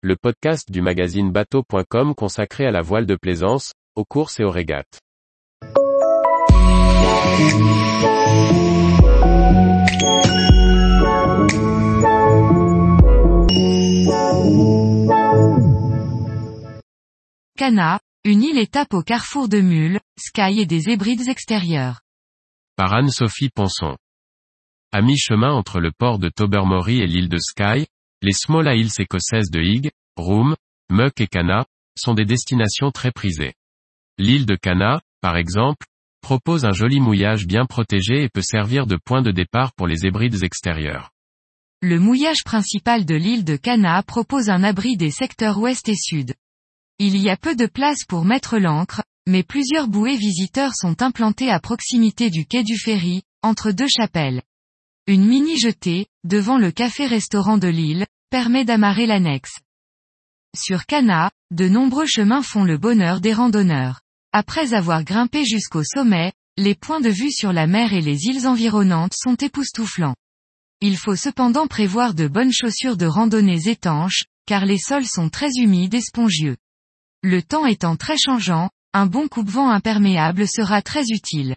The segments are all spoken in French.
le podcast du magazine bateau.com consacré à la voile de plaisance, aux courses et aux régates. Cana, une île étape au carrefour de Mules, Sky et des hébrides extérieurs. Par Anne-Sophie Ponson. À mi-chemin entre le port de Tobermory et l'île de Skye, les Small Isles écossaises de Higg, Broome, Muck et Cana, sont des destinations très prisées. L'île de Cana, par exemple, propose un joli mouillage bien protégé et peut servir de point de départ pour les hébrides extérieurs. Le mouillage principal de l'île de Cana propose un abri des secteurs ouest et sud. Il y a peu de place pour mettre l'ancre, mais plusieurs bouées visiteurs sont implantées à proximité du quai du ferry, entre deux chapelles. Une mini-jetée, devant le café-restaurant de l'île, permet d'amarrer l'annexe. Sur Cana, de nombreux chemins font le bonheur des randonneurs. Après avoir grimpé jusqu'au sommet, les points de vue sur la mer et les îles environnantes sont époustouflants. Il faut cependant prévoir de bonnes chaussures de randonnée étanches, car les sols sont très humides et spongieux. Le temps étant très changeant, un bon coupe-vent imperméable sera très utile.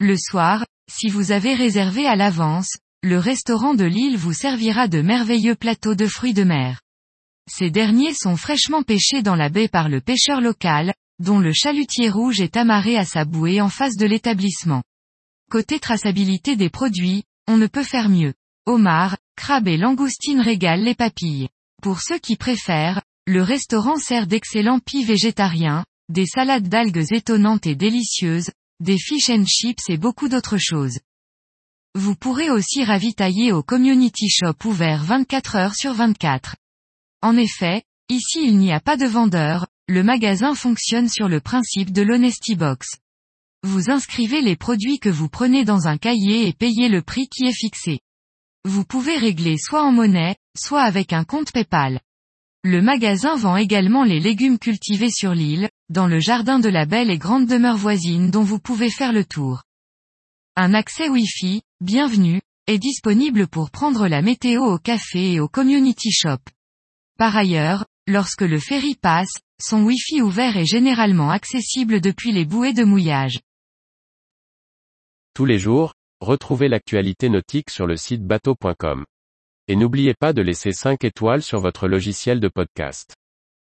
Le soir, si vous avez réservé à l'avance, le restaurant de l'île vous servira de merveilleux plateaux de fruits de mer. Ces derniers sont fraîchement pêchés dans la baie par le pêcheur local, dont le chalutier rouge est amarré à sa bouée en face de l'établissement. Côté traçabilité des produits, on ne peut faire mieux. Homard, crabe et langoustine régalent les papilles. Pour ceux qui préfèrent, le restaurant sert d'excellents pis végétariens, des salades d'algues étonnantes et délicieuses, des fish and chips et beaucoup d'autres choses. Vous pourrez aussi ravitailler au community shop ouvert 24 heures sur 24. En effet, ici il n'y a pas de vendeur, le magasin fonctionne sur le principe de l'honesty box. Vous inscrivez les produits que vous prenez dans un cahier et payez le prix qui est fixé. Vous pouvez régler soit en monnaie, soit avec un compte PayPal. Le magasin vend également les légumes cultivés sur l'île, dans le jardin de la belle et grande demeure voisine dont vous pouvez faire le tour. Un accès Wi-Fi, bienvenue, est disponible pour prendre la météo au café et au community shop. Par ailleurs, lorsque le ferry passe, son Wi-Fi ouvert est généralement accessible depuis les bouées de mouillage. Tous les jours, retrouvez l'actualité nautique sur le site bateau.com. Et n'oubliez pas de laisser 5 étoiles sur votre logiciel de podcast.